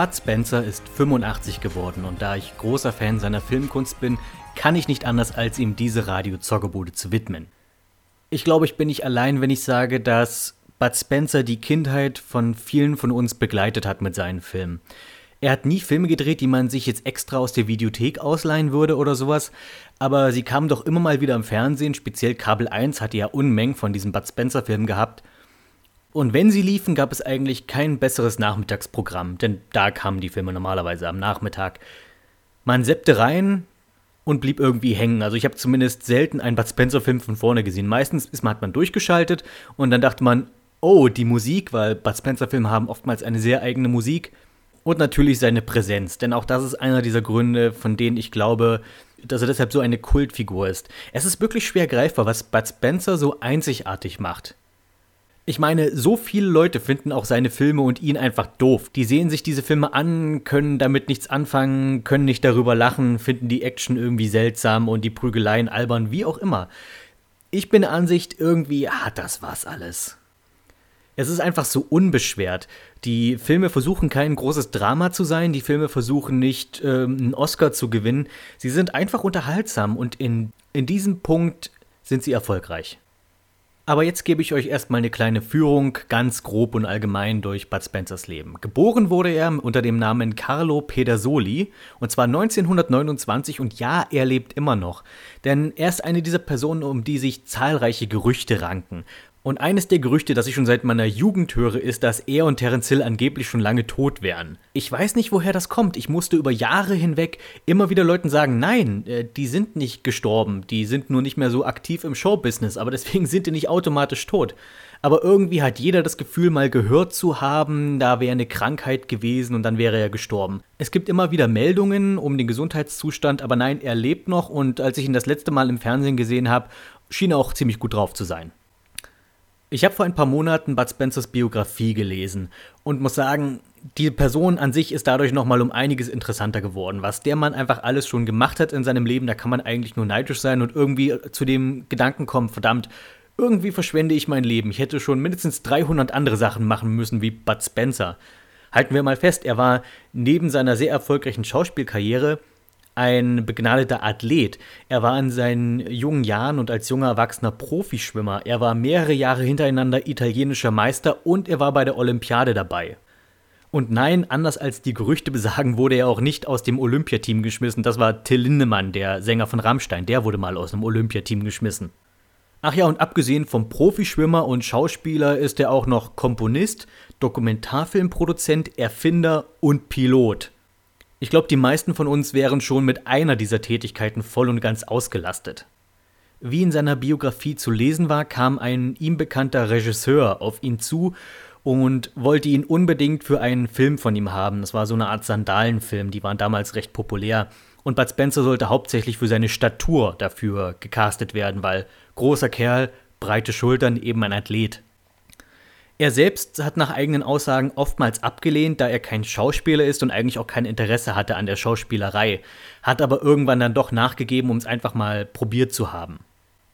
Bud Spencer ist 85 geworden und da ich großer Fan seiner Filmkunst bin, kann ich nicht anders, als ihm diese Radio-Zockerbude zu widmen. Ich glaube, ich bin nicht allein, wenn ich sage, dass Bud Spencer die Kindheit von vielen von uns begleitet hat mit seinen Filmen. Er hat nie Filme gedreht, die man sich jetzt extra aus der Videothek ausleihen würde oder sowas, aber sie kamen doch immer mal wieder im Fernsehen, speziell Kabel 1 hatte ja Unmengen von diesen Bud Spencer Filmen gehabt. Und wenn sie liefen, gab es eigentlich kein besseres Nachmittagsprogramm, denn da kamen die Filme normalerweise am Nachmittag. Man seppte rein und blieb irgendwie hängen. Also ich habe zumindest selten einen Bud Spencer Film von vorne gesehen. Meistens ist man, hat man durchgeschaltet und dann dachte man, oh, die Musik, weil Bud Spencer Filme haben oftmals eine sehr eigene Musik und natürlich seine Präsenz, denn auch das ist einer dieser Gründe, von denen ich glaube, dass er deshalb so eine Kultfigur ist. Es ist wirklich schwer greifbar, was Bud Spencer so einzigartig macht. Ich meine, so viele Leute finden auch seine Filme und ihn einfach doof. Die sehen sich diese Filme an, können damit nichts anfangen, können nicht darüber lachen, finden die Action irgendwie seltsam und die Prügeleien albern, wie auch immer. Ich bin der Ansicht, irgendwie hat das was alles. Es ist einfach so unbeschwert. Die Filme versuchen kein großes Drama zu sein, die Filme versuchen nicht ähm, einen Oscar zu gewinnen. Sie sind einfach unterhaltsam und in, in diesem Punkt sind sie erfolgreich. Aber jetzt gebe ich euch erstmal eine kleine Führung, ganz grob und allgemein durch Bud Spencers Leben. Geboren wurde er unter dem Namen Carlo Pedersoli und zwar 1929 und ja, er lebt immer noch. Denn er ist eine dieser Personen, um die sich zahlreiche Gerüchte ranken. Und eines der Gerüchte, das ich schon seit meiner Jugend höre, ist, dass er und Terence Hill angeblich schon lange tot wären. Ich weiß nicht, woher das kommt. Ich musste über Jahre hinweg immer wieder Leuten sagen, nein, äh, die sind nicht gestorben, die sind nur nicht mehr so aktiv im Showbusiness, aber deswegen sind die nicht automatisch tot. Aber irgendwie hat jeder das Gefühl, mal gehört zu haben, da wäre eine Krankheit gewesen und dann wäre er gestorben. Es gibt immer wieder Meldungen um den Gesundheitszustand, aber nein, er lebt noch und als ich ihn das letzte Mal im Fernsehen gesehen habe, schien er auch ziemlich gut drauf zu sein. Ich habe vor ein paar Monaten Bud Spencers Biografie gelesen und muss sagen, die Person an sich ist dadurch nochmal um einiges interessanter geworden. Was der Mann einfach alles schon gemacht hat in seinem Leben, da kann man eigentlich nur neidisch sein und irgendwie zu dem Gedanken kommen, verdammt, irgendwie verschwende ich mein Leben. Ich hätte schon mindestens 300 andere Sachen machen müssen wie Bud Spencer. Halten wir mal fest, er war neben seiner sehr erfolgreichen Schauspielkarriere ein begnadeter Athlet. Er war in seinen jungen Jahren und als junger Erwachsener Profischwimmer. Er war mehrere Jahre hintereinander italienischer Meister und er war bei der Olympiade dabei. Und nein, anders als die Gerüchte besagen, wurde er auch nicht aus dem Olympiateam geschmissen. Das war Till Lindemann, der Sänger von Rammstein. Der wurde mal aus dem Olympiateam geschmissen. Ach ja, und abgesehen vom Profischwimmer und Schauspieler ist er auch noch Komponist, Dokumentarfilmproduzent, Erfinder und Pilot. Ich glaube, die meisten von uns wären schon mit einer dieser Tätigkeiten voll und ganz ausgelastet. Wie in seiner Biografie zu lesen war, kam ein ihm bekannter Regisseur auf ihn zu und wollte ihn unbedingt für einen Film von ihm haben. Das war so eine Art Sandalenfilm, die waren damals recht populär. Und Bud Spencer sollte hauptsächlich für seine Statur dafür gecastet werden, weil großer Kerl, breite Schultern, eben ein Athlet. Er selbst hat nach eigenen Aussagen oftmals abgelehnt, da er kein Schauspieler ist und eigentlich auch kein Interesse hatte an der Schauspielerei, hat aber irgendwann dann doch nachgegeben, um es einfach mal probiert zu haben.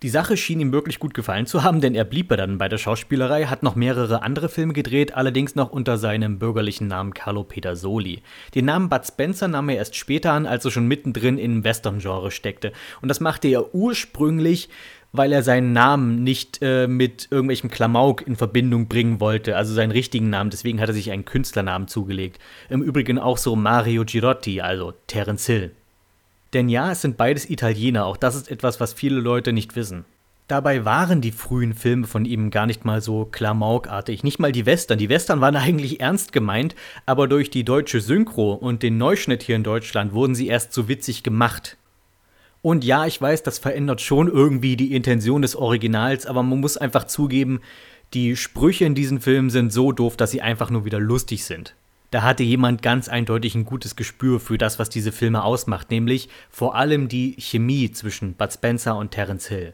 Die Sache schien ihm wirklich gut gefallen zu haben, denn er blieb dann bei der Schauspielerei, hat noch mehrere andere Filme gedreht, allerdings noch unter seinem bürgerlichen Namen Carlo Pedersoli. Den Namen Bud Spencer nahm er erst später an, als er schon mittendrin im Western-Genre steckte. Und das machte er ursprünglich weil er seinen Namen nicht äh, mit irgendwelchem Klamauk in Verbindung bringen wollte, also seinen richtigen Namen. Deswegen hat er sich einen Künstlernamen zugelegt. Im Übrigen auch so Mario Girotti, also Terence Hill. Denn ja, es sind beides Italiener, auch das ist etwas, was viele Leute nicht wissen. Dabei waren die frühen Filme von ihm gar nicht mal so klamaukartig. Nicht mal die Western. Die Western waren eigentlich ernst gemeint, aber durch die deutsche Synchro und den Neuschnitt hier in Deutschland wurden sie erst so witzig gemacht. Und ja, ich weiß, das verändert schon irgendwie die Intention des Originals, aber man muss einfach zugeben, die Sprüche in diesen Filmen sind so doof, dass sie einfach nur wieder lustig sind. Da hatte jemand ganz eindeutig ein gutes Gespür für das, was diese Filme ausmacht, nämlich vor allem die Chemie zwischen Bud Spencer und Terence Hill.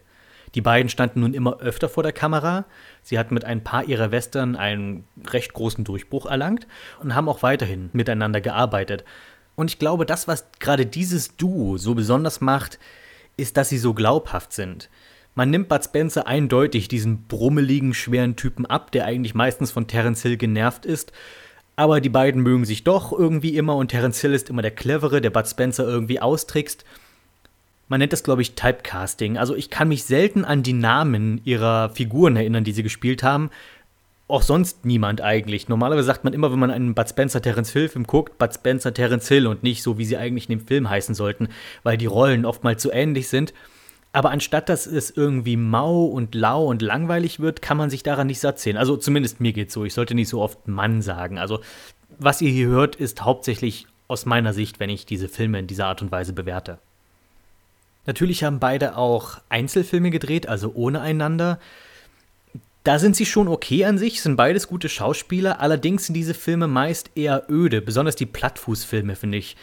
Die beiden standen nun immer öfter vor der Kamera. Sie hatten mit ein paar ihrer Western einen recht großen Durchbruch erlangt und haben auch weiterhin miteinander gearbeitet. Und ich glaube, das, was gerade dieses Duo so besonders macht, ist, dass sie so glaubhaft sind. Man nimmt Bud Spencer eindeutig diesen brummeligen, schweren Typen ab, der eigentlich meistens von Terence Hill genervt ist. Aber die beiden mögen sich doch irgendwie immer und Terence Hill ist immer der Clevere, der Bud Spencer irgendwie austrickst. Man nennt das, glaube ich, Typecasting. Also ich kann mich selten an die Namen ihrer Figuren erinnern, die sie gespielt haben. Auch sonst niemand eigentlich. Normalerweise sagt man immer, wenn man einen Bud Spencer Terence Hill Film guckt, Bud Spencer Terence Hill und nicht so, wie sie eigentlich in dem Film heißen sollten, weil die Rollen oftmals so ähnlich sind. Aber anstatt dass es irgendwie mau und lau und langweilig wird, kann man sich daran nicht satt sehen. Also zumindest mir geht's so. Ich sollte nicht so oft Mann sagen. Also was ihr hier hört, ist hauptsächlich aus meiner Sicht, wenn ich diese Filme in dieser Art und Weise bewerte. Natürlich haben beide auch Einzelfilme gedreht, also ohne einander. Da sind sie schon okay an sich, sind beides gute Schauspieler, allerdings sind diese Filme meist eher öde, besonders die Plattfußfilme, finde ich.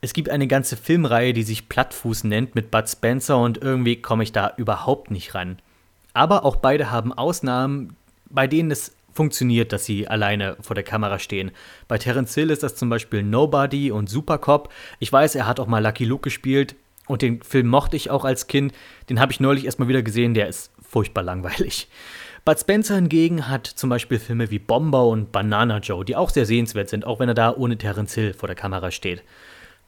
Es gibt eine ganze Filmreihe, die sich Plattfuß nennt mit Bud Spencer und irgendwie komme ich da überhaupt nicht ran. Aber auch beide haben Ausnahmen, bei denen es funktioniert, dass sie alleine vor der Kamera stehen. Bei Terence Hill ist das zum Beispiel Nobody und Supercop. Ich weiß, er hat auch mal Lucky Luke gespielt und den Film mochte ich auch als Kind. Den habe ich neulich erstmal wieder gesehen, der ist furchtbar langweilig. Bud Spencer hingegen hat zum Beispiel Filme wie Bomber und Banana Joe, die auch sehr sehenswert sind, auch wenn er da ohne Terence Hill vor der Kamera steht.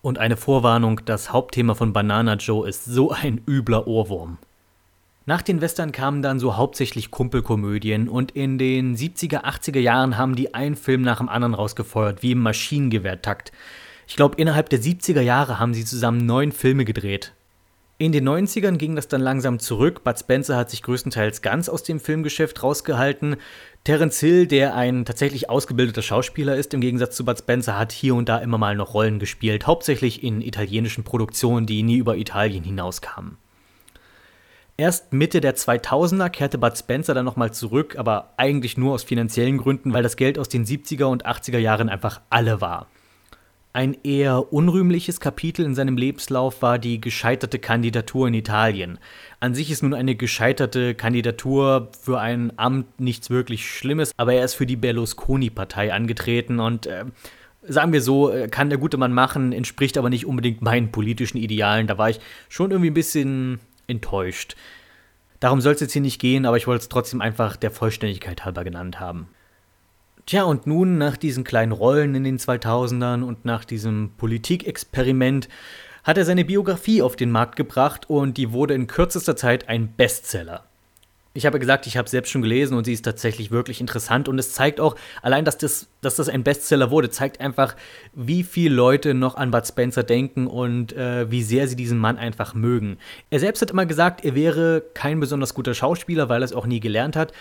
Und eine Vorwarnung, das Hauptthema von Banana Joe ist so ein übler Ohrwurm. Nach den Western kamen dann so hauptsächlich Kumpelkomödien und in den 70er, 80er Jahren haben die einen Film nach dem anderen rausgefeuert, wie im Maschinengewehrtakt. Ich glaube, innerhalb der 70er Jahre haben sie zusammen neun Filme gedreht. In den 90ern ging das dann langsam zurück. Bud Spencer hat sich größtenteils ganz aus dem Filmgeschäft rausgehalten. Terence Hill, der ein tatsächlich ausgebildeter Schauspieler ist, im Gegensatz zu Bud Spencer, hat hier und da immer mal noch Rollen gespielt, hauptsächlich in italienischen Produktionen, die nie über Italien hinauskamen. Erst Mitte der 2000er kehrte Bud Spencer dann nochmal zurück, aber eigentlich nur aus finanziellen Gründen, weil das Geld aus den 70er und 80er Jahren einfach alle war. Ein eher unrühmliches Kapitel in seinem Lebenslauf war die gescheiterte Kandidatur in Italien. An sich ist nun eine gescheiterte Kandidatur für ein Amt nichts wirklich Schlimmes, aber er ist für die Berlusconi-Partei angetreten und äh, sagen wir so, äh, kann der gute Mann machen, entspricht aber nicht unbedingt meinen politischen Idealen. Da war ich schon irgendwie ein bisschen enttäuscht. Darum soll es jetzt hier nicht gehen, aber ich wollte es trotzdem einfach der Vollständigkeit halber genannt haben. Tja, und nun nach diesen kleinen Rollen in den 2000ern und nach diesem Politikexperiment hat er seine Biografie auf den Markt gebracht und die wurde in kürzester Zeit ein Bestseller. Ich habe gesagt, ich habe selbst schon gelesen und sie ist tatsächlich wirklich interessant und es zeigt auch, allein, dass das, dass das ein Bestseller wurde, zeigt einfach, wie viele Leute noch an Bud Spencer denken und äh, wie sehr sie diesen Mann einfach mögen. Er selbst hat immer gesagt, er wäre kein besonders guter Schauspieler, weil er es auch nie gelernt hat.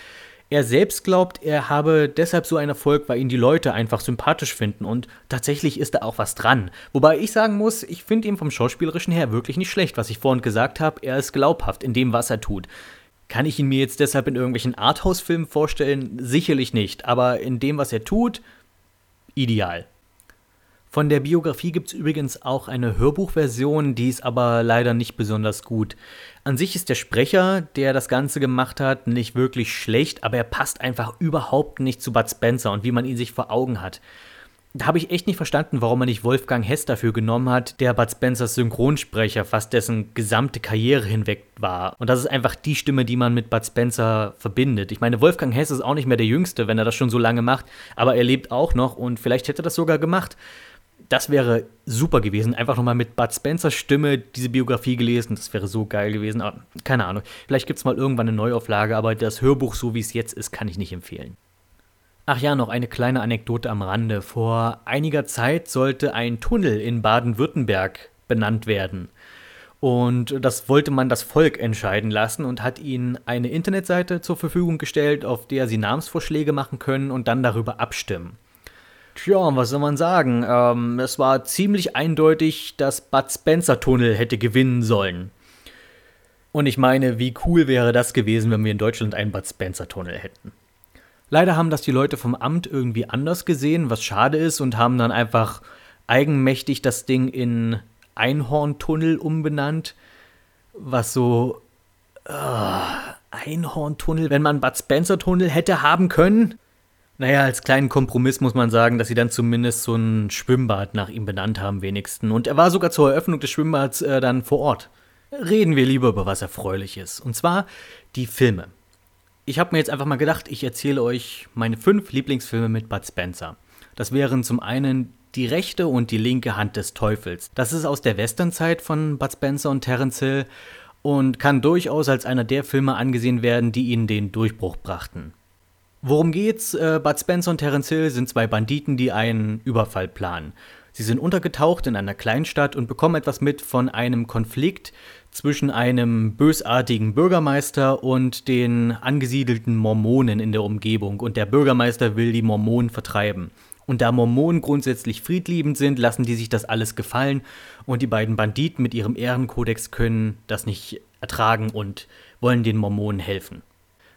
Er selbst glaubt, er habe deshalb so einen Erfolg, weil ihn die Leute einfach sympathisch finden und tatsächlich ist da auch was dran. Wobei ich sagen muss, ich finde ihn vom Schauspielerischen her wirklich nicht schlecht, was ich vorhin gesagt habe, er ist glaubhaft in dem, was er tut. Kann ich ihn mir jetzt deshalb in irgendwelchen Arthouse-Filmen vorstellen? Sicherlich nicht, aber in dem, was er tut, ideal. Von der Biografie gibt es übrigens auch eine Hörbuchversion, die ist aber leider nicht besonders gut. An sich ist der Sprecher, der das Ganze gemacht hat, nicht wirklich schlecht, aber er passt einfach überhaupt nicht zu Bud Spencer und wie man ihn sich vor Augen hat. Da habe ich echt nicht verstanden, warum man nicht Wolfgang Hess dafür genommen hat, der Bud Spencers Synchronsprecher fast dessen gesamte Karriere hinweg war. Und das ist einfach die Stimme, die man mit Bud Spencer verbindet. Ich meine, Wolfgang Hess ist auch nicht mehr der Jüngste, wenn er das schon so lange macht, aber er lebt auch noch und vielleicht hätte er das sogar gemacht das wäre super gewesen. Einfach nochmal mit Bud Spencers Stimme diese Biografie gelesen. Das wäre so geil gewesen. Aber keine Ahnung. Vielleicht gibt es mal irgendwann eine Neuauflage, aber das Hörbuch, so wie es jetzt ist, kann ich nicht empfehlen. Ach ja, noch eine kleine Anekdote am Rande. Vor einiger Zeit sollte ein Tunnel in Baden-Württemberg benannt werden. Und das wollte man das Volk entscheiden lassen und hat ihnen eine Internetseite zur Verfügung gestellt, auf der sie Namensvorschläge machen können und dann darüber abstimmen. Tja, was soll man sagen? Ähm, es war ziemlich eindeutig, dass Bud Spencer Tunnel hätte gewinnen sollen. Und ich meine, wie cool wäre das gewesen, wenn wir in Deutschland einen Bud Spencer Tunnel hätten. Leider haben das die Leute vom Amt irgendwie anders gesehen, was schade ist, und haben dann einfach eigenmächtig das Ding in Einhorntunnel umbenannt. Was so. Uh, Einhorntunnel, wenn man Bud Spencer Tunnel hätte haben können. Naja, als kleinen Kompromiss muss man sagen, dass sie dann zumindest so ein Schwimmbad nach ihm benannt haben, wenigstens. Und er war sogar zur Eröffnung des Schwimmbads äh, dann vor Ort. Reden wir lieber über was Erfreuliches. Und zwar die Filme. Ich habe mir jetzt einfach mal gedacht, ich erzähle euch meine fünf Lieblingsfilme mit Bud Spencer. Das wären zum einen die rechte und die linke Hand des Teufels. Das ist aus der Westernzeit von Bud Spencer und Terence Hill und kann durchaus als einer der Filme angesehen werden, die ihnen den Durchbruch brachten. Worum geht's? Äh, Bud Spencer und Terence Hill sind zwei Banditen, die einen Überfall planen. Sie sind untergetaucht in einer Kleinstadt und bekommen etwas mit von einem Konflikt zwischen einem bösartigen Bürgermeister und den angesiedelten Mormonen in der Umgebung. Und der Bürgermeister will die Mormonen vertreiben. Und da Mormonen grundsätzlich friedliebend sind, lassen die sich das alles gefallen und die beiden Banditen mit ihrem Ehrenkodex können das nicht ertragen und wollen den Mormonen helfen.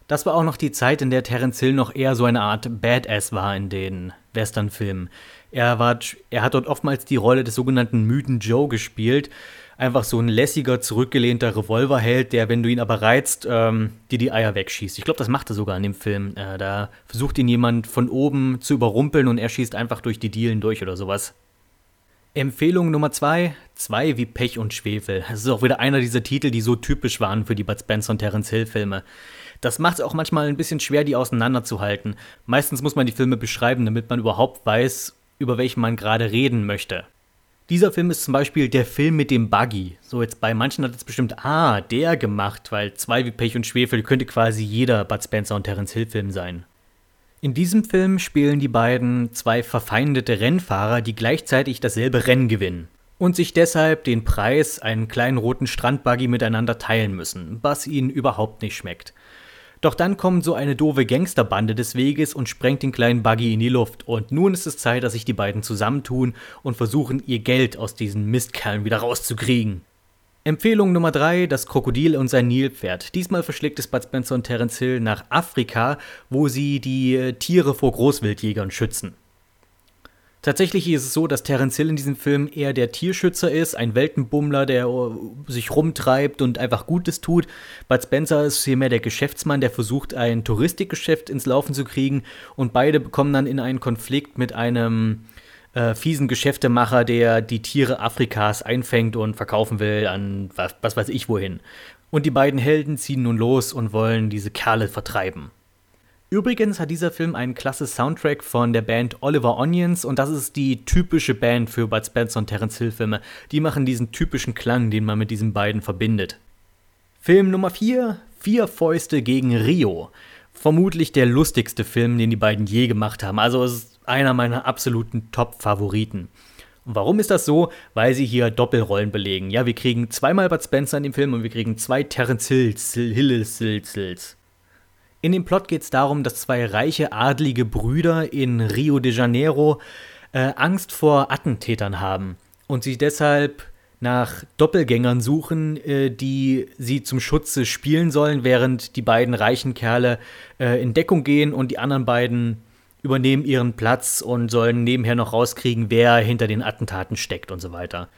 Das war auch noch die Zeit, in der Terence Hill noch eher so eine Art Badass war in den Westernfilmen. Er, war, er hat dort oftmals die Rolle des sogenannten müden Joe gespielt. Einfach so ein lässiger, zurückgelehnter Revolverheld, der, wenn du ihn aber reizt, ähm, dir die Eier wegschießt. Ich glaube, das macht er sogar in dem Film. Äh, da versucht ihn jemand von oben zu überrumpeln und er schießt einfach durch die Dielen durch oder sowas. Empfehlung Nummer zwei: Zwei wie Pech und Schwefel. Das ist auch wieder einer dieser Titel, die so typisch waren für die Bud Spencer und Terence Hill Filme. Das macht es auch manchmal ein bisschen schwer, die auseinanderzuhalten. Meistens muss man die Filme beschreiben, damit man überhaupt weiß, über welchen man gerade reden möchte. Dieser Film ist zum Beispiel der Film mit dem Buggy. So, jetzt bei manchen hat es bestimmt, ah, der gemacht, weil zwei wie Pech und Schwefel könnte quasi jeder Bud Spencer und Terence Hill Film sein. In diesem Film spielen die beiden zwei verfeindete Rennfahrer, die gleichzeitig dasselbe Rennen gewinnen und sich deshalb den Preis, einen kleinen roten Strandbuggy miteinander teilen müssen, was ihnen überhaupt nicht schmeckt. Doch dann kommt so eine doofe Gangsterbande des Weges und sprengt den kleinen Buggy in die Luft. Und nun ist es Zeit, dass sich die beiden zusammentun und versuchen, ihr Geld aus diesen Mistkerlen wieder rauszukriegen. Empfehlung Nummer 3, das Krokodil und sein Nilpferd. Diesmal verschlägt es Bud Spencer und Terence Hill nach Afrika, wo sie die äh, Tiere vor Großwildjägern schützen. Tatsächlich ist es so, dass Terence Hill in diesem Film eher der Tierschützer ist, ein Weltenbummler, der äh, sich rumtreibt und einfach Gutes tut. Bud Spencer ist vielmehr der Geschäftsmann, der versucht, ein Touristikgeschäft ins Laufen zu kriegen. Und beide kommen dann in einen Konflikt mit einem äh, fiesen Geschäftemacher, der die Tiere Afrikas einfängt und verkaufen will an was, was weiß ich wohin. Und die beiden Helden ziehen nun los und wollen diese Kerle vertreiben. Übrigens hat dieser Film einen klasse Soundtrack von der Band Oliver Onions und das ist die typische Band für Bud Spencer und Terence Hill Filme. Die machen diesen typischen Klang, den man mit diesen beiden verbindet. Film Nummer 4, Vier Fäuste gegen Rio. Vermutlich der lustigste Film, den die beiden je gemacht haben. Also es ist einer meiner absoluten Top-Favoriten. Warum ist das so? Weil sie hier Doppelrollen belegen. Ja, wir kriegen zweimal Bud Spencer in dem Film und wir kriegen zwei Terence Hills, Hills, Hills, Hills. In dem Plot geht es darum, dass zwei reiche adlige Brüder in Rio de Janeiro äh, Angst vor Attentätern haben und sich deshalb nach Doppelgängern suchen, äh, die sie zum Schutze spielen sollen, während die beiden reichen Kerle äh, in Deckung gehen und die anderen beiden übernehmen ihren Platz und sollen nebenher noch rauskriegen, wer hinter den Attentaten steckt und so weiter.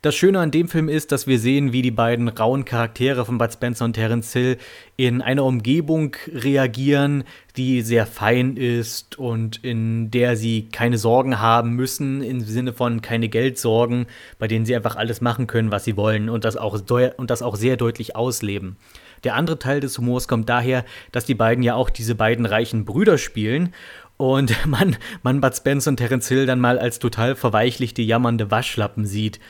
Das Schöne an dem Film ist, dass wir sehen, wie die beiden rauen Charaktere von Bud Spencer und Terence Hill in einer Umgebung reagieren, die sehr fein ist und in der sie keine Sorgen haben müssen, im Sinne von keine Geldsorgen, bei denen sie einfach alles machen können, was sie wollen und das auch, und das auch sehr deutlich ausleben. Der andere Teil des Humors kommt daher, dass die beiden ja auch diese beiden reichen Brüder spielen und man, man Bud Spencer und Terence Hill dann mal als total verweichlichte, jammernde Waschlappen sieht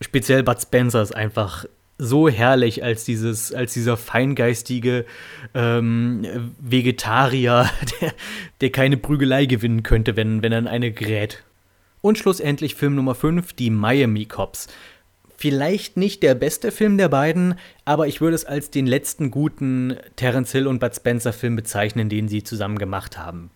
speziell Bud Spencer ist einfach so herrlich als dieses, als dieser feingeistige ähm, Vegetarier, der, der keine Prügelei gewinnen könnte, wenn, wenn er in eine gerät. Und schlussendlich Film Nummer 5, die Miami Cops. Vielleicht nicht der beste Film der beiden, aber ich würde es als den letzten guten Terence Hill und Bud Spencer Film bezeichnen, den sie zusammen gemacht haben.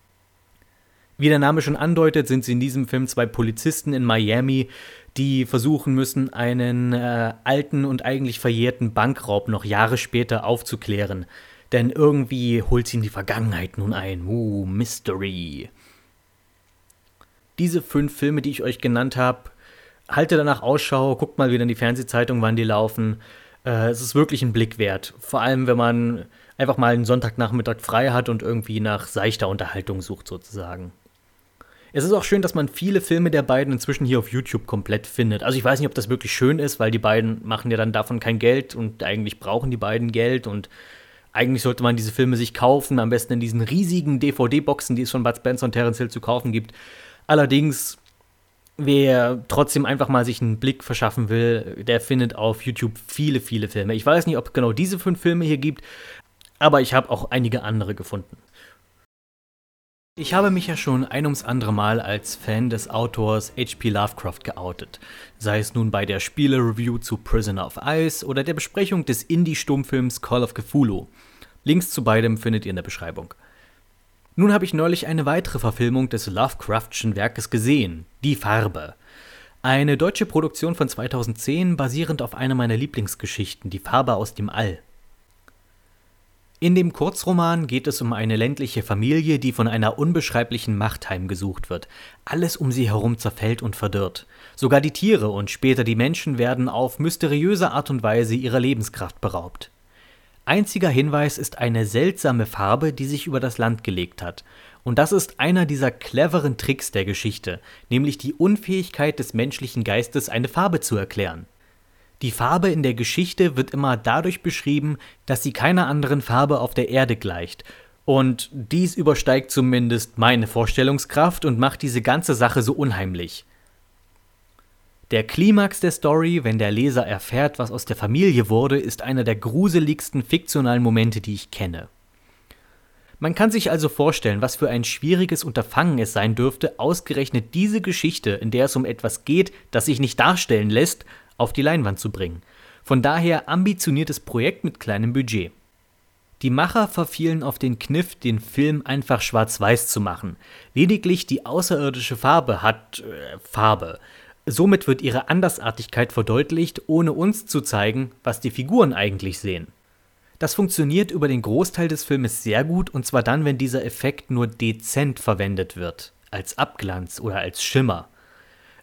Wie der Name schon andeutet, sind sie in diesem Film zwei Polizisten in Miami, die versuchen müssen, einen äh, alten und eigentlich verjährten Bankraub noch Jahre später aufzuklären. Denn irgendwie holt sie in die Vergangenheit nun ein. Uh, Mystery. Diese fünf Filme, die ich euch genannt habe, halte danach Ausschau, guckt mal wieder in die Fernsehzeitung, wann die laufen. Äh, es ist wirklich ein Blick wert. Vor allem, wenn man einfach mal einen Sonntagnachmittag frei hat und irgendwie nach seichter Unterhaltung sucht, sozusagen. Es ist auch schön, dass man viele Filme der beiden inzwischen hier auf YouTube komplett findet. Also ich weiß nicht, ob das wirklich schön ist, weil die beiden machen ja dann davon kein Geld und eigentlich brauchen die beiden Geld und eigentlich sollte man diese Filme sich kaufen, am besten in diesen riesigen DVD-Boxen, die es von Bud Spencer und Terence Hill zu kaufen gibt. Allerdings, wer trotzdem einfach mal sich einen Blick verschaffen will, der findet auf YouTube viele, viele Filme. Ich weiß nicht, ob es genau diese fünf Filme hier gibt, aber ich habe auch einige andere gefunden. Ich habe mich ja schon ein ums andere Mal als Fan des Autors H.P. Lovecraft geoutet, sei es nun bei der Spiele-Review zu Prisoner of Ice oder der Besprechung des Indie-Stummfilms Call of Cthulhu. Links zu beidem findet ihr in der Beschreibung. Nun habe ich neulich eine weitere Verfilmung des Lovecraftschen Werkes gesehen, Die Farbe. Eine deutsche Produktion von 2010 basierend auf einer meiner Lieblingsgeschichten, Die Farbe aus dem All. In dem Kurzroman geht es um eine ländliche Familie, die von einer unbeschreiblichen Macht heimgesucht wird. Alles um sie herum zerfällt und verdorrt. Sogar die Tiere und später die Menschen werden auf mysteriöse Art und Weise ihrer Lebenskraft beraubt. Einziger Hinweis ist eine seltsame Farbe, die sich über das Land gelegt hat. Und das ist einer dieser cleveren Tricks der Geschichte, nämlich die Unfähigkeit des menschlichen Geistes, eine Farbe zu erklären. Die Farbe in der Geschichte wird immer dadurch beschrieben, dass sie keiner anderen Farbe auf der Erde gleicht. Und dies übersteigt zumindest meine Vorstellungskraft und macht diese ganze Sache so unheimlich. Der Klimax der Story, wenn der Leser erfährt, was aus der Familie wurde, ist einer der gruseligsten fiktionalen Momente, die ich kenne. Man kann sich also vorstellen, was für ein schwieriges Unterfangen es sein dürfte, ausgerechnet diese Geschichte, in der es um etwas geht, das sich nicht darstellen lässt, auf die Leinwand zu bringen. Von daher ambitioniertes Projekt mit kleinem Budget. Die Macher verfielen auf den Kniff, den Film einfach schwarz-weiß zu machen. Lediglich die außerirdische Farbe hat äh, Farbe. Somit wird ihre Andersartigkeit verdeutlicht, ohne uns zu zeigen, was die Figuren eigentlich sehen. Das funktioniert über den Großteil des Filmes sehr gut, und zwar dann, wenn dieser Effekt nur dezent verwendet wird, als Abglanz oder als Schimmer.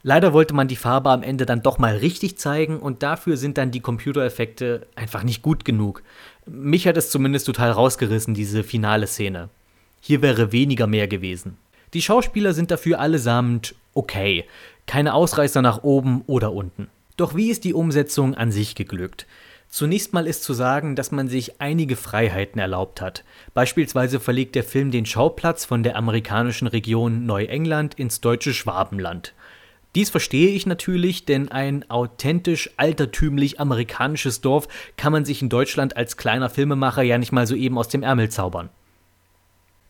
Leider wollte man die Farbe am Ende dann doch mal richtig zeigen und dafür sind dann die Computereffekte einfach nicht gut genug. Mich hat es zumindest total rausgerissen, diese finale Szene. Hier wäre weniger mehr gewesen. Die Schauspieler sind dafür allesamt okay. Keine Ausreißer nach oben oder unten. Doch wie ist die Umsetzung an sich geglückt? Zunächst mal ist zu sagen, dass man sich einige Freiheiten erlaubt hat. Beispielsweise verlegt der Film den Schauplatz von der amerikanischen Region Neuengland ins deutsche Schwabenland. Dies verstehe ich natürlich, denn ein authentisch altertümlich amerikanisches Dorf kann man sich in Deutschland als kleiner Filmemacher ja nicht mal so eben aus dem Ärmel zaubern.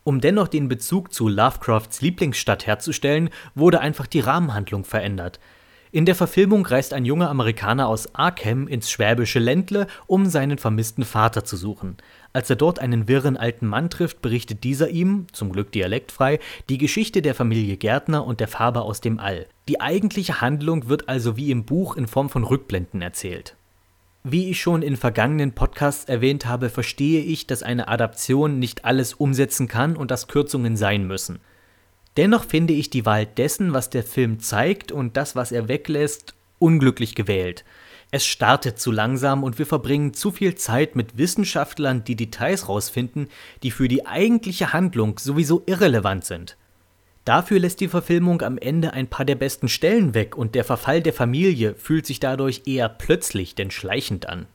Um dennoch den Bezug zu Lovecrafts Lieblingsstadt herzustellen, wurde einfach die Rahmenhandlung verändert. In der Verfilmung reist ein junger Amerikaner aus Arkham ins schwäbische Ländle, um seinen vermissten Vater zu suchen. Als er dort einen wirren alten Mann trifft, berichtet dieser ihm, zum Glück dialektfrei, die Geschichte der Familie Gärtner und der Farbe aus dem All. Die eigentliche Handlung wird also wie im Buch in Form von Rückblenden erzählt. Wie ich schon in vergangenen Podcasts erwähnt habe, verstehe ich, dass eine Adaption nicht alles umsetzen kann und dass Kürzungen sein müssen. Dennoch finde ich die Wahl dessen, was der Film zeigt und das, was er weglässt, unglücklich gewählt. Es startet zu langsam und wir verbringen zu viel Zeit mit Wissenschaftlern, die Details rausfinden, die für die eigentliche Handlung sowieso irrelevant sind. Dafür lässt die Verfilmung am Ende ein paar der besten Stellen weg und der Verfall der Familie fühlt sich dadurch eher plötzlich denn schleichend an.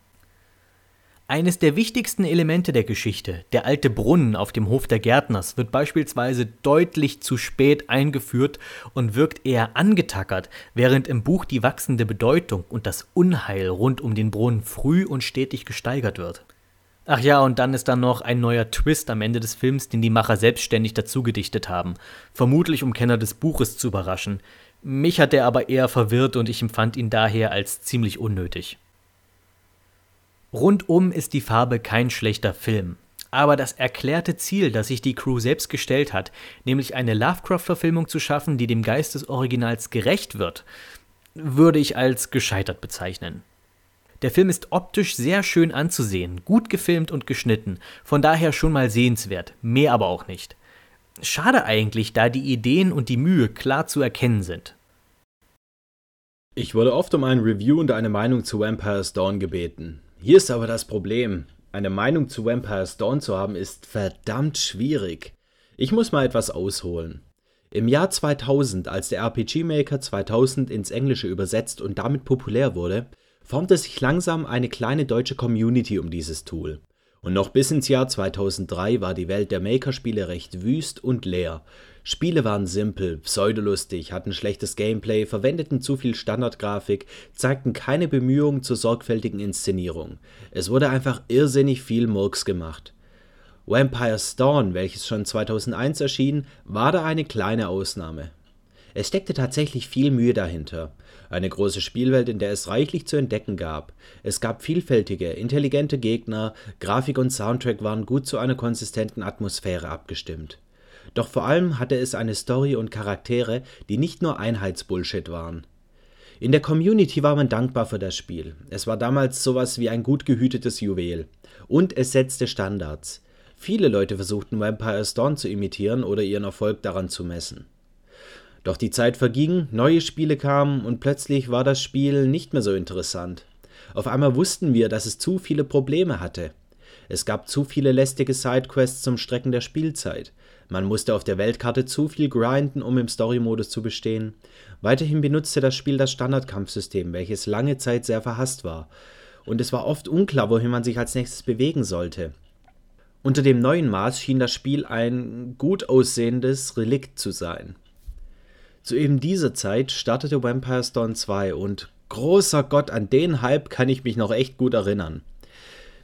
Eines der wichtigsten Elemente der Geschichte, der alte Brunnen auf dem Hof der Gärtners, wird beispielsweise deutlich zu spät eingeführt und wirkt eher angetackert, während im Buch die wachsende Bedeutung und das Unheil rund um den Brunnen früh und stetig gesteigert wird. Ach ja, und dann ist da noch ein neuer Twist am Ende des Films, den die Macher selbstständig dazu gedichtet haben. Vermutlich um Kenner des Buches zu überraschen. Mich hat er aber eher verwirrt und ich empfand ihn daher als ziemlich unnötig. Rundum ist die Farbe kein schlechter Film. Aber das erklärte Ziel, das sich die Crew selbst gestellt hat, nämlich eine Lovecraft-Verfilmung zu schaffen, die dem Geist des Originals gerecht wird, würde ich als gescheitert bezeichnen. Der Film ist optisch sehr schön anzusehen, gut gefilmt und geschnitten, von daher schon mal sehenswert, mehr aber auch nicht. Schade eigentlich, da die Ideen und die Mühe klar zu erkennen sind. Ich wurde oft um ein Review und eine Meinung zu Vampire's Dawn gebeten. Hier ist aber das Problem. Eine Meinung zu Vampire's Dawn zu haben ist verdammt schwierig. Ich muss mal etwas ausholen. Im Jahr 2000, als der RPG Maker 2000 ins Englische übersetzt und damit populär wurde, formte sich langsam eine kleine deutsche Community um dieses Tool. Und noch bis ins Jahr 2003 war die Welt der Maker-Spiele recht wüst und leer. Spiele waren simpel, pseudolustig, hatten schlechtes Gameplay, verwendeten zu viel Standardgrafik, zeigten keine Bemühungen zur sorgfältigen Inszenierung. Es wurde einfach irrsinnig viel Murks gemacht. Vampire's Dawn, welches schon 2001 erschien, war da eine kleine Ausnahme. Es steckte tatsächlich viel Mühe dahinter. Eine große Spielwelt, in der es reichlich zu entdecken gab. Es gab vielfältige, intelligente Gegner, Grafik und Soundtrack waren gut zu einer konsistenten Atmosphäre abgestimmt. Doch vor allem hatte es eine Story und Charaktere, die nicht nur Einheitsbullshit waren. In der Community war man dankbar für das Spiel. Es war damals sowas wie ein gut gehütetes Juwel. Und es setzte Standards. Viele Leute versuchten Vampire's Dawn zu imitieren oder ihren Erfolg daran zu messen. Doch die Zeit verging, neue Spiele kamen und plötzlich war das Spiel nicht mehr so interessant. Auf einmal wussten wir, dass es zu viele Probleme hatte. Es gab zu viele lästige Sidequests zum Strecken der Spielzeit. Man musste auf der Weltkarte zu viel grinden, um im Story-Modus zu bestehen. Weiterhin benutzte das Spiel das Standardkampfsystem, welches lange Zeit sehr verhasst war. Und es war oft unklar, wohin man sich als nächstes bewegen sollte. Unter dem neuen Maß schien das Spiel ein gut aussehendes Relikt zu sein. Zu eben dieser Zeit startete Vampire Dawn 2 und großer Gott, an den Hype kann ich mich noch echt gut erinnern.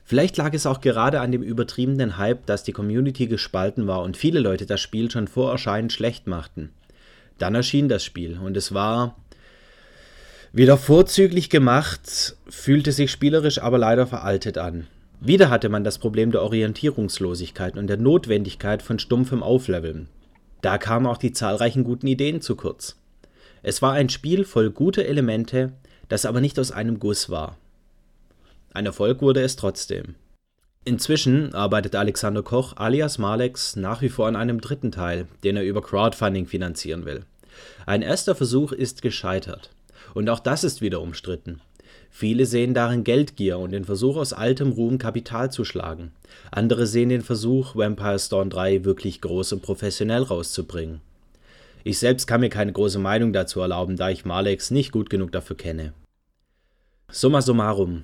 Vielleicht lag es auch gerade an dem übertriebenen Hype, dass die Community gespalten war und viele Leute das Spiel schon vor Erscheinen schlecht machten. Dann erschien das Spiel und es war wieder vorzüglich gemacht, fühlte sich spielerisch aber leider veraltet an. Wieder hatte man das Problem der Orientierungslosigkeit und der Notwendigkeit von stumpfem Aufleveln. Da kamen auch die zahlreichen guten Ideen zu kurz. Es war ein Spiel voll guter Elemente, das aber nicht aus einem Guss war. Ein Erfolg wurde es trotzdem. Inzwischen arbeitet Alexander Koch alias Malex nach wie vor an einem dritten Teil, den er über Crowdfunding finanzieren will. Ein erster Versuch ist gescheitert. Und auch das ist wieder umstritten. Viele sehen darin Geldgier und den Versuch, aus altem Ruhm Kapital zu schlagen. Andere sehen den Versuch, Vampire Dawn 3 wirklich groß und professionell rauszubringen. Ich selbst kann mir keine große Meinung dazu erlauben, da ich Malex nicht gut genug dafür kenne. Summa summarum.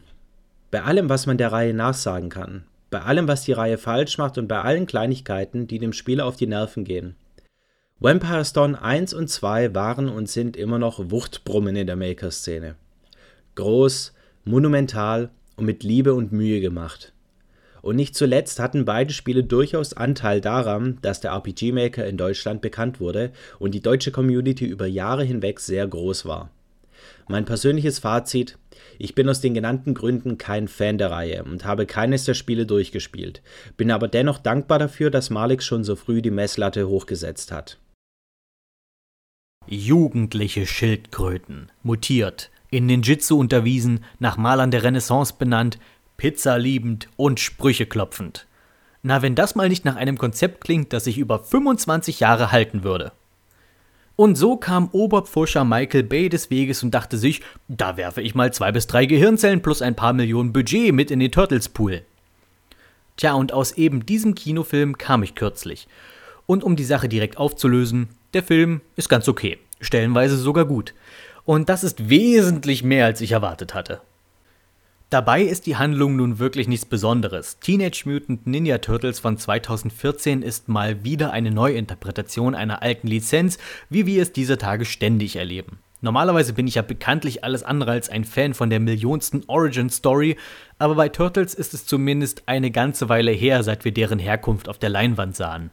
Bei allem, was man der Reihe nachsagen kann, bei allem, was die Reihe falsch macht und bei allen Kleinigkeiten, die dem Spieler auf die Nerven gehen. Vampire Dawn 1 und 2 waren und sind immer noch Wuchtbrummen in der Maker-Szene groß, monumental und mit Liebe und Mühe gemacht. Und nicht zuletzt hatten beide Spiele durchaus Anteil daran, dass der RPG Maker in Deutschland bekannt wurde und die deutsche Community über Jahre hinweg sehr groß war. Mein persönliches Fazit, ich bin aus den genannten Gründen kein Fan der Reihe und habe keines der Spiele durchgespielt, bin aber dennoch dankbar dafür, dass Malix schon so früh die Messlatte hochgesetzt hat. Jugendliche Schildkröten, mutiert, in Ninjitsu unterwiesen, nach Malern der Renaissance benannt, Pizza liebend und Sprüche klopfend. Na, wenn das mal nicht nach einem Konzept klingt, das sich über 25 Jahre halten würde. Und so kam Oberpfuscher Michael Bay des Weges und dachte sich, da werfe ich mal zwei bis drei Gehirnzellen plus ein paar Millionen Budget mit in den Turtles Pool. Tja, und aus eben diesem Kinofilm kam ich kürzlich. Und um die Sache direkt aufzulösen, der Film ist ganz okay, stellenweise sogar gut. Und das ist wesentlich mehr, als ich erwartet hatte. Dabei ist die Handlung nun wirklich nichts Besonderes. Teenage Mutant Ninja Turtles von 2014 ist mal wieder eine Neuinterpretation einer alten Lizenz, wie wir es dieser Tage ständig erleben. Normalerweise bin ich ja bekanntlich alles andere als ein Fan von der millionsten Origin Story, aber bei Turtles ist es zumindest eine ganze Weile her, seit wir deren Herkunft auf der Leinwand sahen.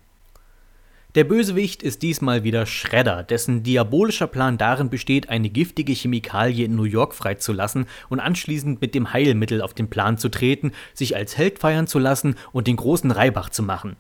Der Bösewicht ist diesmal wieder Shredder, dessen diabolischer Plan darin besteht, eine giftige Chemikalie in New York freizulassen und anschließend mit dem Heilmittel auf den Plan zu treten, sich als Held feiern zu lassen und den großen Reibach zu machen.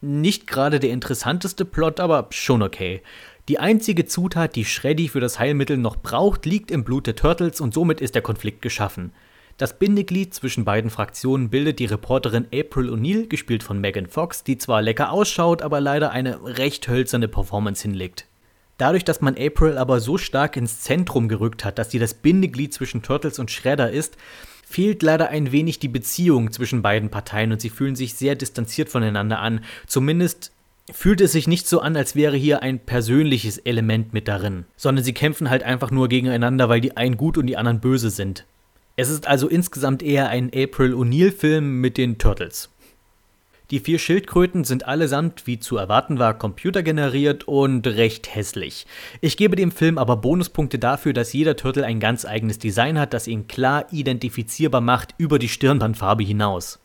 Nicht gerade der interessanteste Plot, aber schon okay. Die einzige Zutat, die Shreddy für das Heilmittel noch braucht, liegt im Blut der Turtles und somit ist der Konflikt geschaffen. Das Bindeglied zwischen beiden Fraktionen bildet die Reporterin April O'Neil, gespielt von Megan Fox, die zwar lecker ausschaut, aber leider eine recht hölzerne Performance hinlegt. Dadurch, dass man April aber so stark ins Zentrum gerückt hat, dass sie das Bindeglied zwischen Turtles und Shredder ist, fehlt leider ein wenig die Beziehung zwischen beiden Parteien und sie fühlen sich sehr distanziert voneinander an. Zumindest fühlt es sich nicht so an, als wäre hier ein persönliches Element mit darin, sondern sie kämpfen halt einfach nur gegeneinander, weil die einen gut und die anderen böse sind. Es ist also insgesamt eher ein April O'Neil-Film mit den Turtles. Die vier Schildkröten sind allesamt, wie zu erwarten war, computergeneriert und recht hässlich. Ich gebe dem Film aber Bonuspunkte dafür, dass jeder Turtle ein ganz eigenes Design hat, das ihn klar identifizierbar macht über die Stirnbandfarbe hinaus.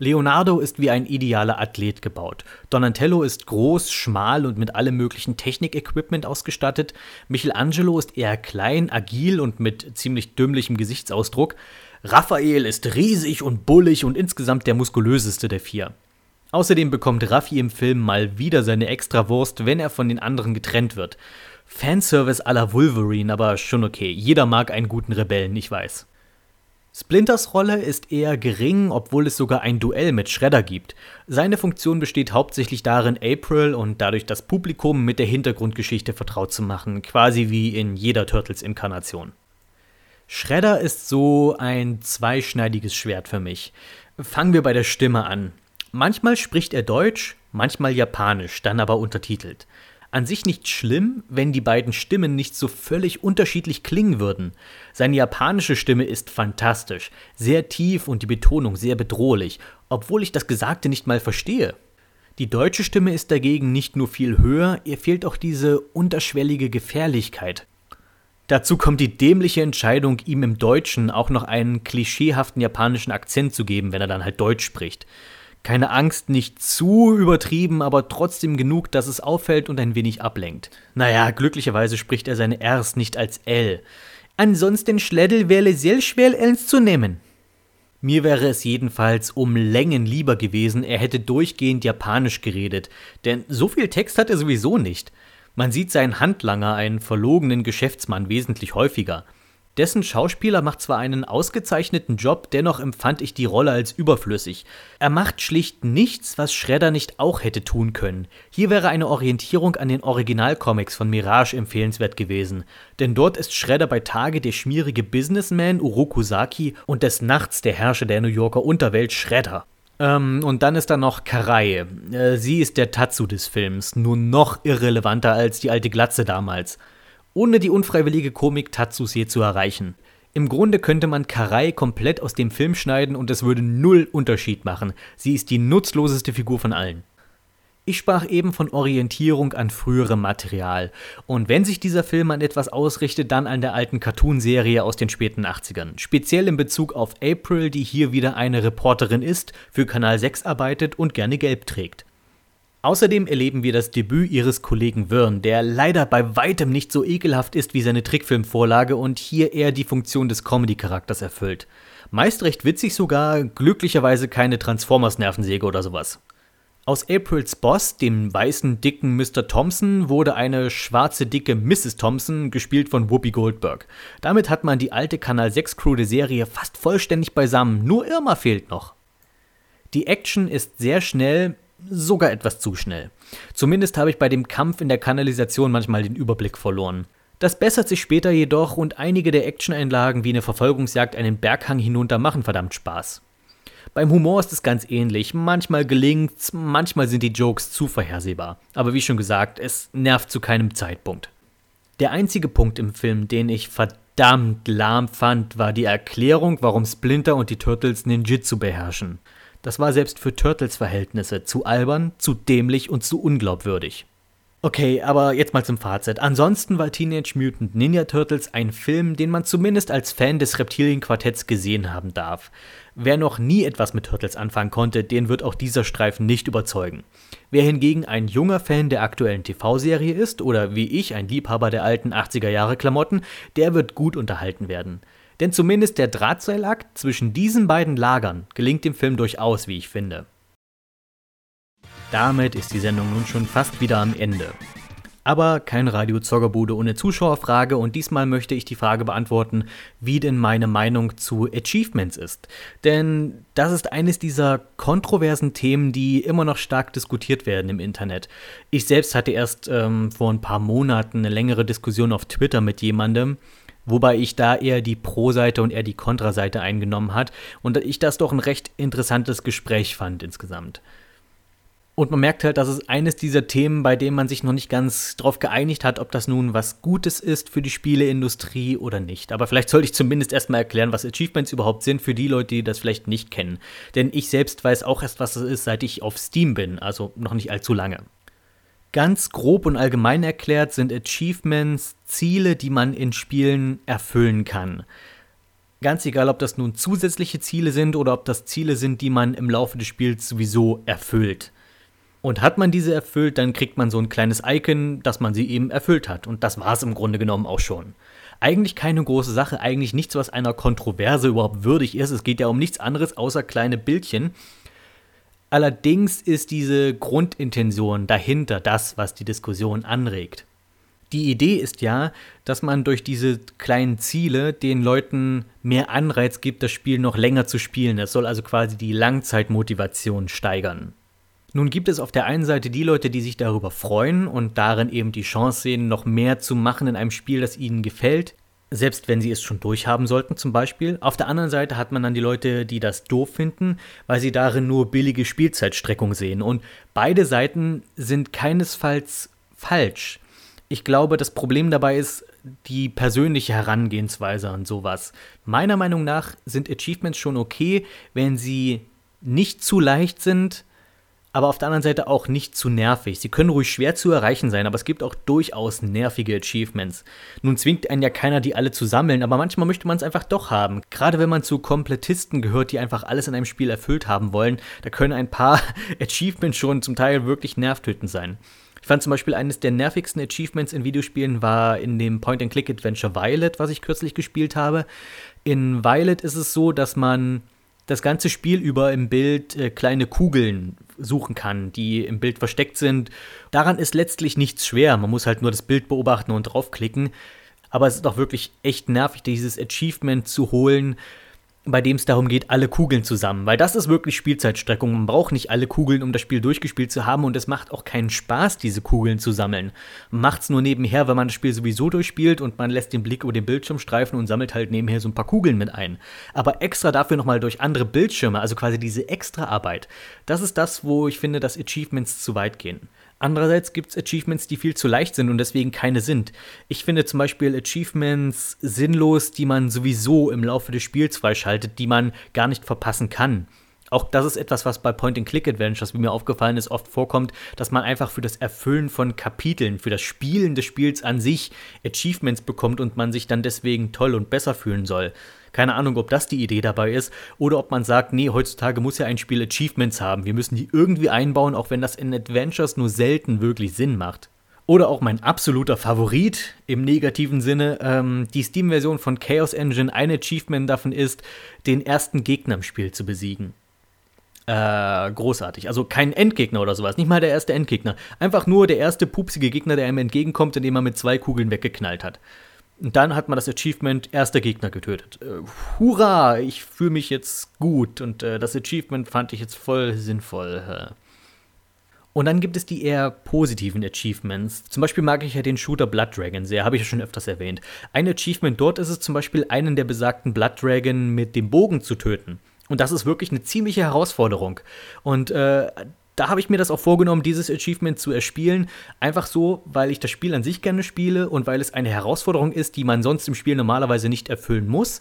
Leonardo ist wie ein idealer Athlet gebaut. Donatello ist groß, schmal und mit allem möglichen Technik-Equipment ausgestattet. Michelangelo ist eher klein, agil und mit ziemlich dümmlichem Gesichtsausdruck. Raphael ist riesig und bullig und insgesamt der muskulöseste der vier. Außerdem bekommt Raffi im Film mal wieder seine Extrawurst, wenn er von den anderen getrennt wird. Fanservice à la Wolverine, aber schon okay. Jeder mag einen guten Rebellen, ich weiß. Splinters Rolle ist eher gering, obwohl es sogar ein Duell mit Shredder gibt. Seine Funktion besteht hauptsächlich darin, April und dadurch das Publikum mit der Hintergrundgeschichte vertraut zu machen, quasi wie in jeder Turtles-Inkarnation. Shredder ist so ein zweischneidiges Schwert für mich. Fangen wir bei der Stimme an. Manchmal spricht er Deutsch, manchmal Japanisch, dann aber untertitelt an sich nicht schlimm, wenn die beiden Stimmen nicht so völlig unterschiedlich klingen würden. Seine japanische Stimme ist fantastisch, sehr tief und die Betonung sehr bedrohlich, obwohl ich das Gesagte nicht mal verstehe. Die deutsche Stimme ist dagegen nicht nur viel höher, ihr fehlt auch diese unterschwellige Gefährlichkeit. Dazu kommt die dämliche Entscheidung, ihm im Deutschen auch noch einen klischeehaften japanischen Akzent zu geben, wenn er dann halt Deutsch spricht. Keine Angst, nicht zu übertrieben, aber trotzdem genug, dass es auffällt und ein wenig ablenkt. Naja, glücklicherweise spricht er seine Rs nicht als L. Ansonsten Schleddel wäre sehr schwer ernst zu nehmen. Mir wäre es jedenfalls um Längen lieber gewesen, er hätte durchgehend Japanisch geredet, denn so viel Text hat er sowieso nicht. Man sieht seinen Handlanger, einen verlogenen Geschäftsmann, wesentlich häufiger. Dessen Schauspieler macht zwar einen ausgezeichneten Job, dennoch empfand ich die Rolle als überflüssig. Er macht schlicht nichts, was Shredder nicht auch hätte tun können. Hier wäre eine Orientierung an den Originalcomics von Mirage empfehlenswert gewesen, denn dort ist Shredder bei Tage der schmierige Businessman Urokusaki und des Nachts der Herrscher der New Yorker Unterwelt Shredder. Ähm, und dann ist da noch Karai. Äh, sie ist der Tatsu des Films, nur noch irrelevanter als die alte Glatze damals ohne die unfreiwillige Komik Tatsus je zu erreichen. Im Grunde könnte man Karai komplett aus dem Film schneiden und es würde null Unterschied machen. Sie ist die nutzloseste Figur von allen. Ich sprach eben von Orientierung an früherem Material. Und wenn sich dieser Film an etwas ausrichtet, dann an der alten Cartoon-Serie aus den späten 80ern. Speziell in Bezug auf April, die hier wieder eine Reporterin ist, für Kanal 6 arbeitet und gerne gelb trägt. Außerdem erleben wir das Debüt ihres Kollegen Wyrn, der leider bei weitem nicht so ekelhaft ist wie seine Trickfilmvorlage und hier eher die Funktion des Comedy-Charakters erfüllt. Meist recht witzig sogar, glücklicherweise keine Transformers-Nervensäge oder sowas. Aus Aprils Boss, dem weißen, dicken Mr. Thompson, wurde eine schwarze, dicke Mrs. Thompson, gespielt von Whoopi Goldberg. Damit hat man die alte Kanal 6 Crew der Serie fast vollständig beisammen, nur Irma fehlt noch. Die Action ist sehr schnell, sogar etwas zu schnell. Zumindest habe ich bei dem Kampf in der Kanalisation manchmal den Überblick verloren. Das bessert sich später jedoch und einige der Action-Einlagen wie eine Verfolgungsjagd einen Berghang hinunter machen verdammt Spaß. Beim Humor ist es ganz ähnlich. Manchmal gelingt's, manchmal sind die Jokes zu vorhersehbar. Aber wie schon gesagt, es nervt zu keinem Zeitpunkt. Der einzige Punkt im Film, den ich verdammt lahm fand, war die Erklärung, warum Splinter und die Turtles Ninjitsu beherrschen. Das war selbst für Turtles Verhältnisse zu albern, zu dämlich und zu unglaubwürdig. Okay, aber jetzt mal zum Fazit. Ansonsten war Teenage Mutant Ninja Turtles ein Film, den man zumindest als Fan des Reptilienquartetts gesehen haben darf. Wer noch nie etwas mit Turtles anfangen konnte, den wird auch dieser Streifen nicht überzeugen. Wer hingegen ein junger Fan der aktuellen TV-Serie ist oder wie ich ein Liebhaber der alten 80er Jahre Klamotten, der wird gut unterhalten werden. Denn zumindest der Drahtseilakt zwischen diesen beiden Lagern gelingt dem Film durchaus, wie ich finde. Damit ist die Sendung nun schon fast wieder am Ende. Aber kein Radio Zoggerbude ohne Zuschauerfrage und diesmal möchte ich die Frage beantworten, wie denn meine Meinung zu Achievements ist. Denn das ist eines dieser kontroversen Themen, die immer noch stark diskutiert werden im Internet. Ich selbst hatte erst ähm, vor ein paar Monaten eine längere Diskussion auf Twitter mit jemandem, wobei ich da eher die Pro-Seite und eher die Kontra-Seite eingenommen hat und ich das doch ein recht interessantes Gespräch fand insgesamt. Und man merkt halt, dass es eines dieser Themen, bei denen man sich noch nicht ganz drauf geeinigt hat, ob das nun was Gutes ist für die Spieleindustrie oder nicht. Aber vielleicht sollte ich zumindest erstmal erklären, was Achievements überhaupt sind für die Leute, die das vielleicht nicht kennen. Denn ich selbst weiß auch erst, was es ist, seit ich auf Steam bin, also noch nicht allzu lange. Ganz grob und allgemein erklärt sind Achievements Ziele, die man in Spielen erfüllen kann. Ganz egal, ob das nun zusätzliche Ziele sind oder ob das Ziele sind, die man im Laufe des Spiels sowieso erfüllt. Und hat man diese erfüllt, dann kriegt man so ein kleines Icon, dass man sie eben erfüllt hat. Und das war es im Grunde genommen auch schon. Eigentlich keine große Sache, eigentlich nichts, was einer Kontroverse überhaupt würdig ist. Es geht ja um nichts anderes außer kleine Bildchen. Allerdings ist diese Grundintention dahinter das, was die Diskussion anregt. Die Idee ist ja, dass man durch diese kleinen Ziele den Leuten mehr Anreiz gibt, das Spiel noch länger zu spielen. Das soll also quasi die Langzeitmotivation steigern. Nun gibt es auf der einen Seite die Leute, die sich darüber freuen und darin eben die Chance sehen, noch mehr zu machen in einem Spiel, das ihnen gefällt, selbst wenn sie es schon durchhaben sollten zum Beispiel. Auf der anderen Seite hat man dann die Leute, die das doof finden, weil sie darin nur billige Spielzeitstreckung sehen. Und beide Seiten sind keinesfalls falsch. Ich glaube, das Problem dabei ist die persönliche Herangehensweise an sowas. Meiner Meinung nach sind Achievements schon okay, wenn sie nicht zu leicht sind, aber auf der anderen Seite auch nicht zu nervig. Sie können ruhig schwer zu erreichen sein, aber es gibt auch durchaus nervige Achievements. Nun zwingt einen ja keiner, die alle zu sammeln, aber manchmal möchte man es einfach doch haben. Gerade wenn man zu Komplettisten gehört, die einfach alles in einem Spiel erfüllt haben wollen, da können ein paar Achievements schon zum Teil wirklich nervtötend sein. Ich fand zum Beispiel eines der nervigsten Achievements in Videospielen war in dem Point-and-Click-Adventure Violet, was ich kürzlich gespielt habe. In Violet ist es so, dass man das ganze Spiel über im Bild äh, kleine Kugeln suchen kann, die im Bild versteckt sind. Daran ist letztlich nichts schwer. Man muss halt nur das Bild beobachten und draufklicken. Aber es ist auch wirklich echt nervig, dieses Achievement zu holen, bei dem es darum geht, alle Kugeln zusammen. Weil das ist wirklich Spielzeitstreckung. Man braucht nicht alle Kugeln, um das Spiel durchgespielt zu haben. Und es macht auch keinen Spaß, diese Kugeln zu sammeln. Macht es nur nebenher, wenn man das Spiel sowieso durchspielt und man lässt den Blick über den Bildschirm streifen und sammelt halt nebenher so ein paar Kugeln mit ein. Aber extra dafür nochmal durch andere Bildschirme, also quasi diese extra Arbeit. Das ist das, wo ich finde, dass Achievements zu weit gehen. Andererseits gibt es Achievements, die viel zu leicht sind und deswegen keine sind. Ich finde zum Beispiel Achievements sinnlos, die man sowieso im Laufe des Spiels freischaltet, die man gar nicht verpassen kann. Auch das ist etwas, was bei Point-and-Click-Adventures, wie mir aufgefallen ist, oft vorkommt, dass man einfach für das Erfüllen von Kapiteln, für das Spielen des Spiels an sich Achievements bekommt und man sich dann deswegen toll und besser fühlen soll. Keine Ahnung, ob das die Idee dabei ist oder ob man sagt, nee, heutzutage muss ja ein Spiel Achievements haben. Wir müssen die irgendwie einbauen, auch wenn das in Adventures nur selten wirklich Sinn macht. Oder auch mein absoluter Favorit im negativen Sinne, ähm, die Steam-Version von Chaos Engine. Ein Achievement davon ist, den ersten Gegner im Spiel zu besiegen. Äh, großartig. Also kein Endgegner oder sowas. Nicht mal der erste Endgegner. Einfach nur der erste pupsige Gegner, der einem entgegenkommt, indem er mit zwei Kugeln weggeknallt hat. Und dann hat man das Achievement erster Gegner getötet. Äh, hurra, ich fühle mich jetzt gut und äh, das Achievement fand ich jetzt voll sinnvoll. Und dann gibt es die eher positiven Achievements. Zum Beispiel mag ich ja den Shooter Blood Dragon sehr, habe ich ja schon öfters erwähnt. Ein Achievement dort ist es zum Beispiel, einen der besagten Blood Dragon mit dem Bogen zu töten. Und das ist wirklich eine ziemliche Herausforderung. Und äh, da habe ich mir das auch vorgenommen, dieses Achievement zu erspielen. Einfach so, weil ich das Spiel an sich gerne spiele und weil es eine Herausforderung ist, die man sonst im Spiel normalerweise nicht erfüllen muss.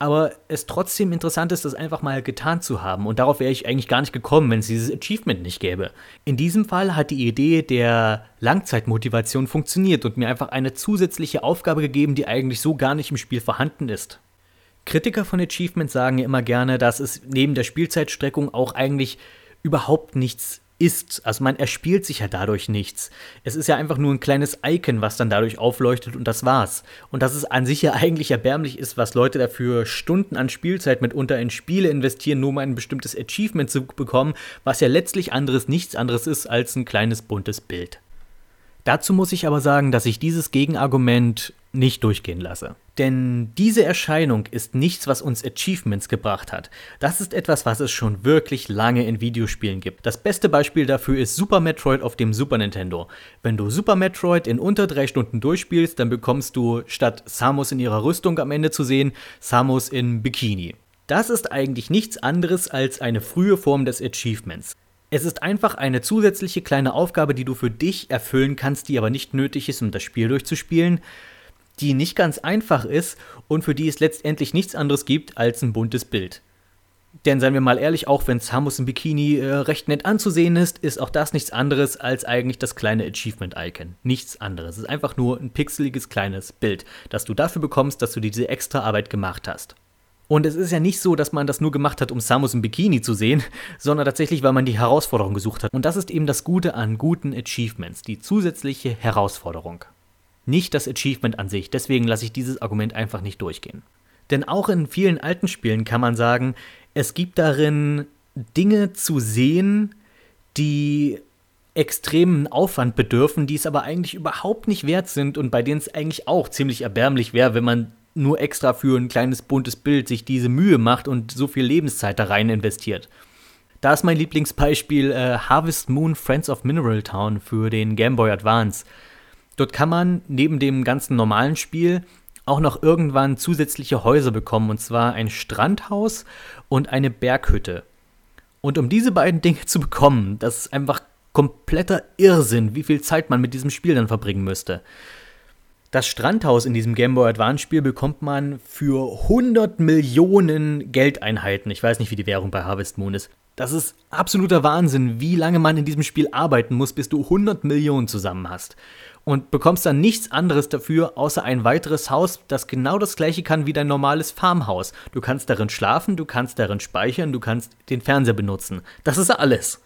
Aber es trotzdem interessant ist, das einfach mal getan zu haben. Und darauf wäre ich eigentlich gar nicht gekommen, wenn es dieses Achievement nicht gäbe. In diesem Fall hat die Idee der Langzeitmotivation funktioniert und mir einfach eine zusätzliche Aufgabe gegeben, die eigentlich so gar nicht im Spiel vorhanden ist. Kritiker von Achievements sagen ja immer gerne, dass es neben der Spielzeitstreckung auch eigentlich überhaupt nichts ist. Also man erspielt sich ja dadurch nichts. Es ist ja einfach nur ein kleines Icon, was dann dadurch aufleuchtet und das war's. Und dass es an sich ja eigentlich erbärmlich ist, was Leute dafür Stunden an Spielzeit mitunter in Spiele investieren, nur um ein bestimmtes Achievement zu bekommen, was ja letztlich anderes nichts anderes ist als ein kleines buntes Bild. Dazu muss ich aber sagen, dass ich dieses Gegenargument nicht durchgehen lasse. Denn diese Erscheinung ist nichts, was uns Achievements gebracht hat. Das ist etwas, was es schon wirklich lange in Videospielen gibt. Das beste Beispiel dafür ist Super Metroid auf dem Super Nintendo. Wenn du Super Metroid in unter drei Stunden durchspielst, dann bekommst du statt Samus in ihrer Rüstung am Ende zu sehen, Samus in Bikini. Das ist eigentlich nichts anderes als eine frühe Form des Achievements. Es ist einfach eine zusätzliche kleine Aufgabe, die du für dich erfüllen kannst, die aber nicht nötig ist, um das Spiel durchzuspielen, die nicht ganz einfach ist und für die es letztendlich nichts anderes gibt als ein buntes Bild. Denn seien wir mal ehrlich, auch wenn Samus im Bikini äh, recht nett anzusehen ist, ist auch das nichts anderes als eigentlich das kleine Achievement-Icon. Nichts anderes. Es ist einfach nur ein pixeliges kleines Bild, das du dafür bekommst, dass du diese extra Arbeit gemacht hast. Und es ist ja nicht so, dass man das nur gemacht hat, um Samus im Bikini zu sehen, sondern tatsächlich, weil man die Herausforderung gesucht hat. Und das ist eben das Gute an guten Achievements, die zusätzliche Herausforderung. Nicht das Achievement an sich, deswegen lasse ich dieses Argument einfach nicht durchgehen. Denn auch in vielen alten Spielen kann man sagen, es gibt darin Dinge zu sehen, die extremen Aufwand bedürfen, die es aber eigentlich überhaupt nicht wert sind und bei denen es eigentlich auch ziemlich erbärmlich wäre, wenn man nur extra für ein kleines buntes Bild sich diese Mühe macht und so viel Lebenszeit da rein investiert. Da ist mein Lieblingsbeispiel äh, Harvest Moon Friends of Mineral Town für den Game Boy Advance. Dort kann man neben dem ganzen normalen Spiel auch noch irgendwann zusätzliche Häuser bekommen, und zwar ein Strandhaus und eine Berghütte. Und um diese beiden Dinge zu bekommen, das ist einfach kompletter Irrsinn, wie viel Zeit man mit diesem Spiel dann verbringen müsste. Das Strandhaus in diesem Game Boy Advance Spiel bekommt man für 100 Millionen Geldeinheiten. Ich weiß nicht, wie die Währung bei Harvest Moon ist. Das ist absoluter Wahnsinn, wie lange man in diesem Spiel arbeiten muss, bis du 100 Millionen zusammen hast. Und bekommst dann nichts anderes dafür, außer ein weiteres Haus, das genau das gleiche kann wie dein normales Farmhaus. Du kannst darin schlafen, du kannst darin speichern, du kannst den Fernseher benutzen. Das ist alles.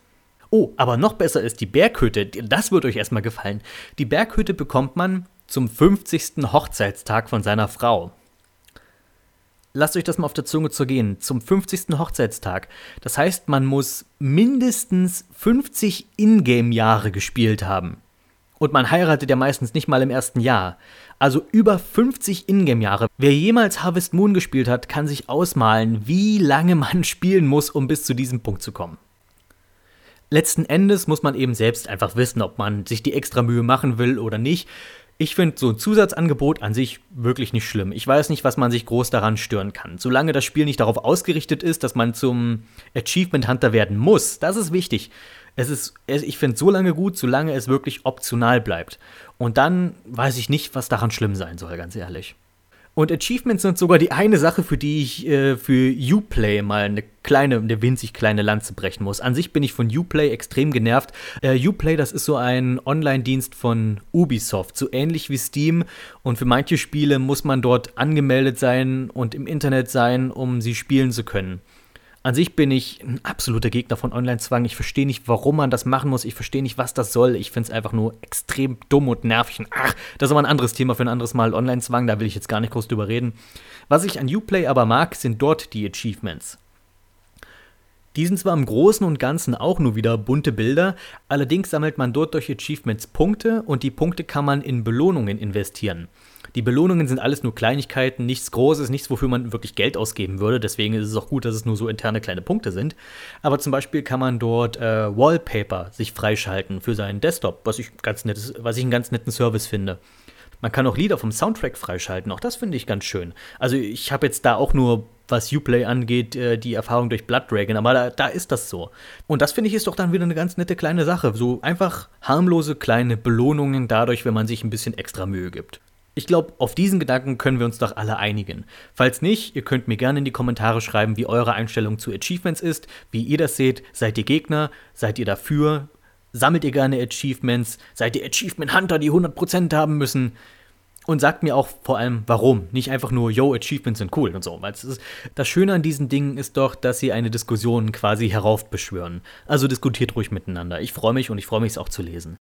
Oh, aber noch besser ist die Berghütte. Das wird euch erstmal gefallen. Die Berghütte bekommt man zum 50. Hochzeitstag von seiner Frau. Lasst euch das mal auf der Zunge zergehen. Zum 50. Hochzeitstag. Das heißt, man muss mindestens 50 Ingame-Jahre gespielt haben. Und man heiratet ja meistens nicht mal im ersten Jahr. Also über 50 Ingame-Jahre. Wer jemals Harvest Moon gespielt hat, kann sich ausmalen, wie lange man spielen muss, um bis zu diesem Punkt zu kommen. Letzten Endes muss man eben selbst einfach wissen, ob man sich die extra Mühe machen will oder nicht. Ich finde so ein Zusatzangebot an sich wirklich nicht schlimm. Ich weiß nicht, was man sich groß daran stören kann. Solange das Spiel nicht darauf ausgerichtet ist, dass man zum Achievement Hunter werden muss, das ist wichtig. Es ist, ich finde es so lange gut, solange es wirklich optional bleibt. Und dann weiß ich nicht, was daran schlimm sein soll, ganz ehrlich. Und Achievements sind sogar die eine Sache, für die ich äh, für Uplay mal eine kleine, eine winzig kleine Lanze brechen muss. An sich bin ich von Uplay extrem genervt. Äh, Uplay, das ist so ein Online-Dienst von Ubisoft, so ähnlich wie Steam. Und für manche Spiele muss man dort angemeldet sein und im Internet sein, um sie spielen zu können. An sich bin ich ein absoluter Gegner von Online-Zwang. Ich verstehe nicht, warum man das machen muss. Ich verstehe nicht, was das soll. Ich finde es einfach nur extrem dumm und nervig. Ach, das ist aber ein anderes Thema für ein anderes Mal. Online-Zwang, da will ich jetzt gar nicht groß drüber reden. Was ich an Uplay aber mag, sind dort die Achievements. Die sind zwar im Großen und Ganzen auch nur wieder bunte Bilder, allerdings sammelt man dort durch Achievements Punkte und die Punkte kann man in Belohnungen investieren. Die Belohnungen sind alles nur Kleinigkeiten, nichts Großes, nichts, wofür man wirklich Geld ausgeben würde. Deswegen ist es auch gut, dass es nur so interne kleine Punkte sind. Aber zum Beispiel kann man dort äh, Wallpaper sich freischalten für seinen Desktop, was ich, ganz nettes, was ich einen ganz netten Service finde. Man kann auch Lieder vom Soundtrack freischalten, auch das finde ich ganz schön. Also ich habe jetzt da auch nur, was Uplay angeht, äh, die Erfahrung durch Blood Dragon, aber da, da ist das so. Und das finde ich ist doch dann wieder eine ganz nette kleine Sache. So einfach harmlose kleine Belohnungen dadurch, wenn man sich ein bisschen extra Mühe gibt. Ich glaube, auf diesen Gedanken können wir uns doch alle einigen. Falls nicht, ihr könnt mir gerne in die Kommentare schreiben, wie eure Einstellung zu Achievements ist, wie ihr das seht. Seid ihr Gegner? Seid ihr dafür? Sammelt ihr gerne Achievements? Seid ihr Achievement Hunter, die 100% haben müssen? Und sagt mir auch vor allem, warum. Nicht einfach nur, yo, Achievements sind cool und so. Weil ist, das Schöne an diesen Dingen ist doch, dass sie eine Diskussion quasi heraufbeschwören. Also diskutiert ruhig miteinander. Ich freue mich und ich freue mich es auch zu lesen.